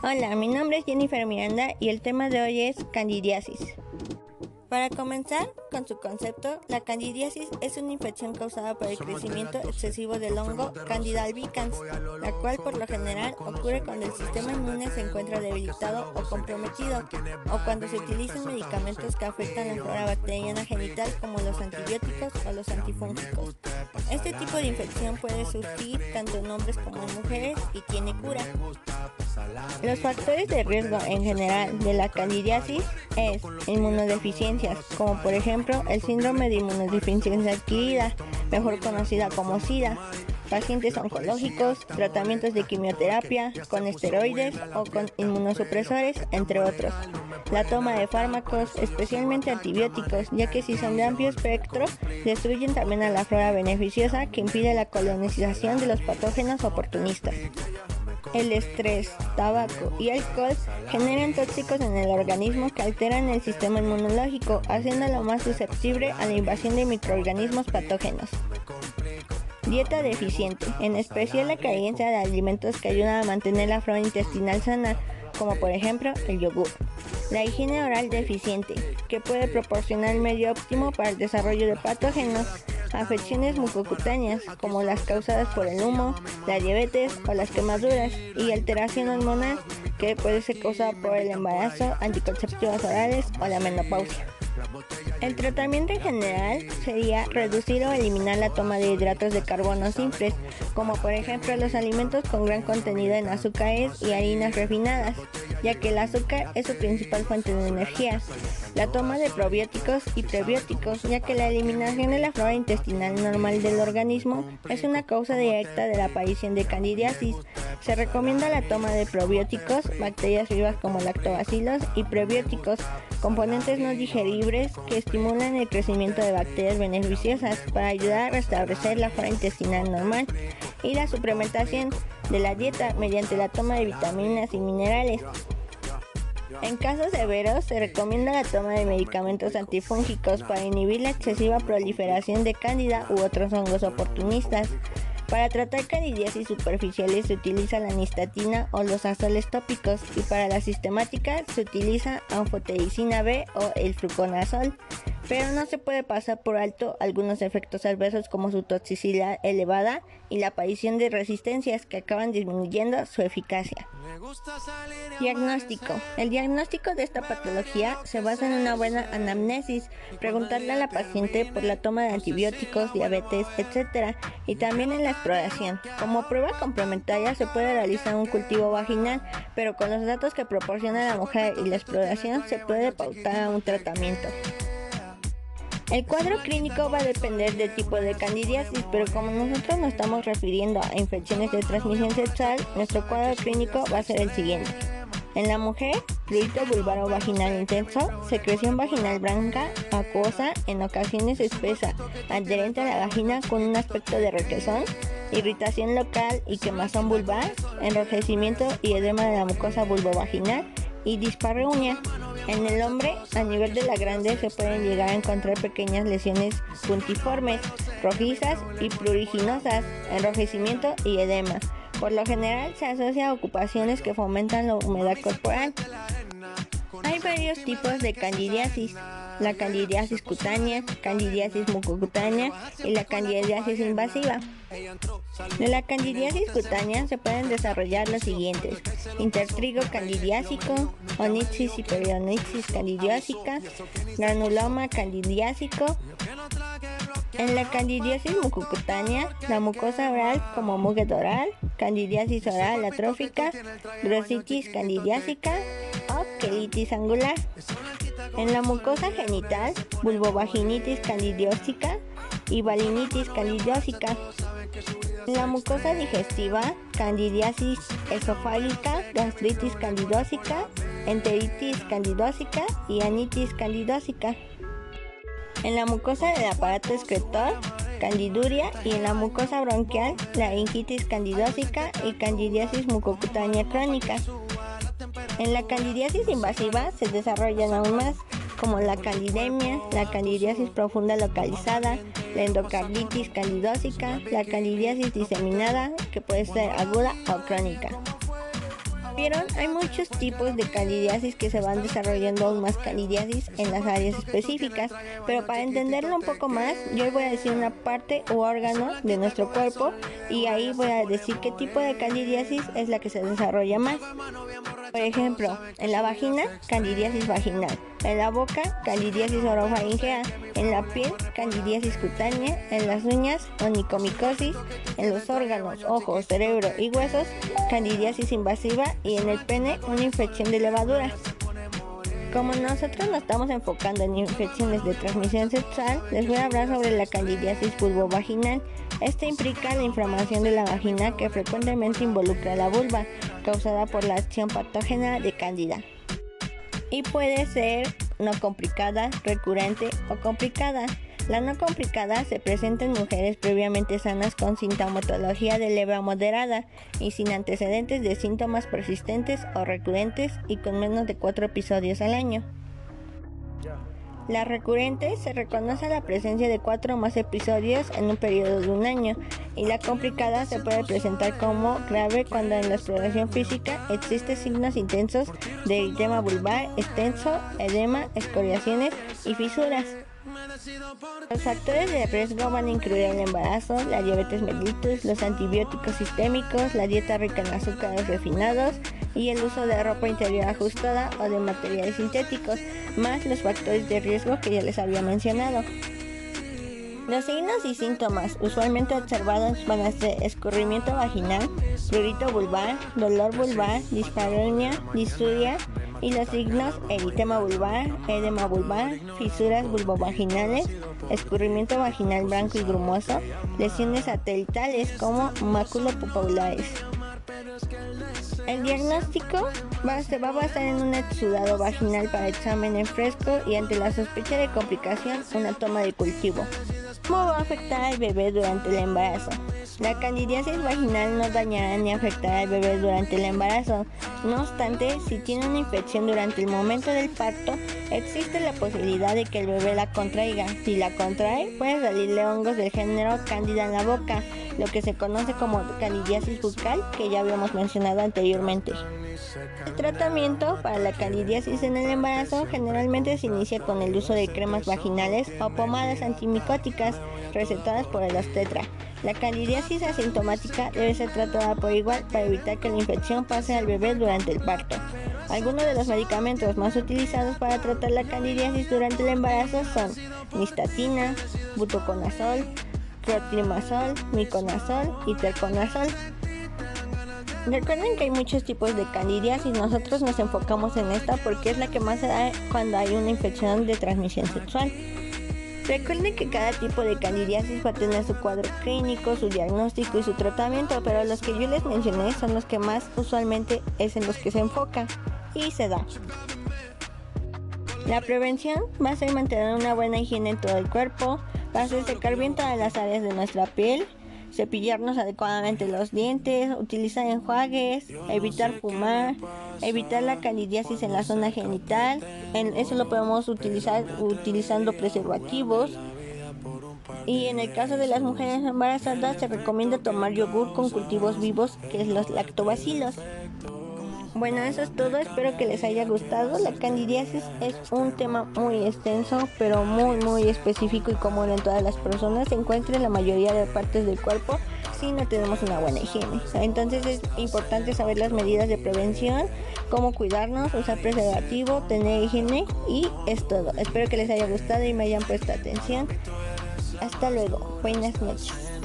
Hola, mi nombre es Jennifer Miranda y el tema de hoy es candidiasis. Para comenzar con su concepto, la candidiasis es una infección causada por el crecimiento excesivo del hongo Candida albicans, la cual por lo general ocurre cuando el sistema inmune se encuentra debilitado o comprometido, o cuando se utilizan medicamentos que afectan la flora bacteriana genital como los antibióticos o los antifúngicos. Este tipo de infección puede surgir tanto en hombres como en mujeres y tiene cura. Los factores de riesgo en general de la candidiasis es inmunodeficiencias, como por ejemplo el síndrome de inmunodeficiencia adquirida, mejor conocida como SIDA, pacientes oncológicos, tratamientos de quimioterapia con esteroides o con inmunosupresores, entre otros. La toma de fármacos, especialmente antibióticos, ya que si son de amplio espectro, destruyen también a la flora beneficiosa que impide la colonización de los patógenos oportunistas. El estrés, tabaco y alcohol generan tóxicos en el organismo que alteran el sistema inmunológico, haciéndolo más susceptible a la invasión de microorganismos patógenos. Dieta deficiente, en especial la carencia de alimentos que ayudan a mantener la flora intestinal sana, como por ejemplo el yogur. La higiene oral deficiente, que puede proporcionar el medio óptimo para el desarrollo de patógenos, afecciones mucocutáneas como las causadas por el humo, la diabetes o las quemaduras y alteración hormonal que puede ser causada por el embarazo, anticonceptivos orales o la menopausia. El tratamiento en general sería reducir o eliminar la toma de hidratos de carbono simples, como por ejemplo los alimentos con gran contenido en azúcares y harinas refinadas, ya que el azúcar es su principal fuente de energía. La toma de probióticos y prebióticos, ya que la eliminación de la flora intestinal normal del organismo es una causa directa de la aparición de candidiasis. Se recomienda la toma de probióticos, bacterias vivas como lactobacilos y prebióticos, componentes no digeribles que estimulan el crecimiento de bacterias beneficiosas para ayudar a restablecer la flora intestinal normal y la suplementación de la dieta mediante la toma de vitaminas y minerales. En casos severos se recomienda la toma de medicamentos antifúngicos para inhibir la excesiva proliferación de cándida u otros hongos oportunistas. Para tratar candidiasis superficiales se utiliza la nistatina o los azoles tópicos y para la sistemática se utiliza anfotericina B o el fluconazol pero no se puede pasar por alto algunos efectos adversos como su toxicidad elevada y la aparición de resistencias que acaban disminuyendo su eficacia. Diagnóstico. El diagnóstico de esta patología se basa en una buena anamnesis, preguntarle a la paciente por la toma de antibióticos, diabetes, etc. y también en la exploración. Como prueba complementaria se puede realizar un cultivo vaginal, pero con los datos que proporciona la mujer y la exploración se puede pautar un tratamiento. El cuadro clínico va a depender del tipo de candidiasis, pero como nosotros nos estamos refiriendo a infecciones de transmisión sexual, nuestro cuadro clínico va a ser el siguiente. En la mujer, fluido vulvaro vaginal intenso, secreción vaginal blanca, acuosa, en ocasiones espesa, adherente a la vagina con un aspecto de requesón, irritación local y quemazón vulvar, enrojecimiento y edema de la mucosa vulvovaginal y dispareunia. En el hombre, a nivel de la grande, se pueden llegar a encontrar pequeñas lesiones puntiformes, rojizas y pruriginosas, enrojecimiento y edema. Por lo general se asocia a ocupaciones que fomentan la humedad corporal. Hay varios tipos de candidiasis. La candidiasis cutánea, candidiasis mucocutánea y la candidiasis invasiva. De la candidiasis cutánea se pueden desarrollar los siguientes: intertrigo candidiásico, onitis y perionitis candidiásica, granuloma candidiásico. En la candidiasis mucocutánea, la mucosa oral como muget oral, candidiasis oral atrófica, grositis candidiásica o quelitis angular. En la mucosa genital, vulvovaginitis candidiósica y balinitis candidiósica. La mucosa digestiva, candidiasis esofágica, gastritis candidósica, enteritis candidósica y anitis candidósica. En la mucosa del aparato excretor, candiduria y en la mucosa bronquial, la inquitis candidósica y candidiasis mucocutánea crónica. En la candidiasis invasiva se desarrollan aún más, como la candidemia, la candidiasis profunda localizada, la endocarditis candidósica, la candidiasis diseminada, que puede ser aguda o crónica. vieron, hay muchos tipos de candidiasis que se van desarrollando aún más candidiasis en las áreas específicas, pero para entenderlo un poco más, yo voy a decir una parte u órgano de nuestro cuerpo y ahí voy a decir qué tipo de candidiasis es la que se desarrolla más. Por ejemplo, en la vagina, candidiasis vaginal. En la boca, candidiasis orofaringea. En la piel, candidiasis cutánea. En las uñas, onicomicosis. En los órganos, ojos, cerebro y huesos, candidiasis invasiva. Y en el pene, una infección de levadura. Como nosotros nos estamos enfocando en infecciones de transmisión sexual, les voy a hablar sobre la candidiasis vulvovaginal. Esta implica la inflamación de la vagina que frecuentemente involucra la vulva, causada por la acción patógena de cándida. Y puede ser no complicada, recurrente o complicada. La no complicada se presenta en mujeres previamente sanas con sintomatología de leve moderada y sin antecedentes de síntomas persistentes o recurrentes y con menos de cuatro episodios al año. La recurrente se reconoce la presencia de cuatro o más episodios en un periodo de un año y la complicada se puede presentar como grave cuando en la exploración física existe signos intensos de eritema vulvar, extenso, edema, escoriaciones y fisuras. Los factores de riesgo van a incluir el embarazo, la diabetes mellitus, los antibióticos sistémicos, la dieta rica en azúcares refinados y el uso de ropa interior ajustada o de materiales sintéticos, más los factores de riesgo que ya les había mencionado. Los signos y síntomas usualmente observados van a ser escurrimiento vaginal, prurito vulvar, dolor vulvar, dispareunia, disuria, y los signos eritema vulvar, edema vulvar, fisuras vulvovaginales, escurrimiento vaginal blanco y grumoso, lesiones satelitales como maculopupulares. El diagnóstico se va a basar en un exudado vaginal para examen en fresco y ante la sospecha de complicación una toma de cultivo. ¿Cómo va a afectar al bebé durante el embarazo? La candidiasis vaginal no dañará ni afectará al bebé durante el embarazo. No obstante, si tiene una infección durante el momento del parto, existe la posibilidad de que el bebé la contraiga. Si la contrae, puede salirle hongos del género cándida en la boca, lo que se conoce como candidiasis bucal, que ya habíamos mencionado anteriormente. El tratamiento para la candidiasis en el embarazo generalmente se inicia con el uso de cremas vaginales o pomadas antimicóticas recetadas por el obstetra. La candidiasis asintomática debe ser tratada por igual para evitar que la infección pase al bebé durante el parto. Algunos de los medicamentos más utilizados para tratar la candidiasis durante el embarazo son nistatina, butoconazol, clotrimazol, miconazol y terconazol. Recuerden que hay muchos tipos de candidiasis, nosotros nos enfocamos en esta porque es la que más se da cuando hay una infección de transmisión sexual. Recuerden que cada tipo de candidiasis va a tener su cuadro clínico, su diagnóstico y su tratamiento, pero los que yo les mencioné son los que más usualmente es en los que se enfoca y se da. La prevención va a ser mantener una buena higiene en todo el cuerpo, va a ser secar bien todas las áreas de nuestra piel, cepillarnos adecuadamente los dientes, utilizar enjuagues, evitar fumar, evitar la candidiasis en la zona genital, en, eso lo podemos utilizar utilizando preservativos. Y en el caso de las mujeres embarazadas se recomienda tomar yogur con cultivos vivos, que es los lactobacilos. Bueno, eso es todo. Espero que les haya gustado. La candidiasis es un tema muy extenso, pero muy, muy específico y común en todas las personas. Se encuentra en la mayoría de partes del cuerpo si no tenemos una buena higiene. Entonces es importante saber las medidas de prevención, cómo cuidarnos, usar preservativo, tener higiene y es todo. Espero que les haya gustado y me hayan puesto atención. Hasta luego. Buenas noches.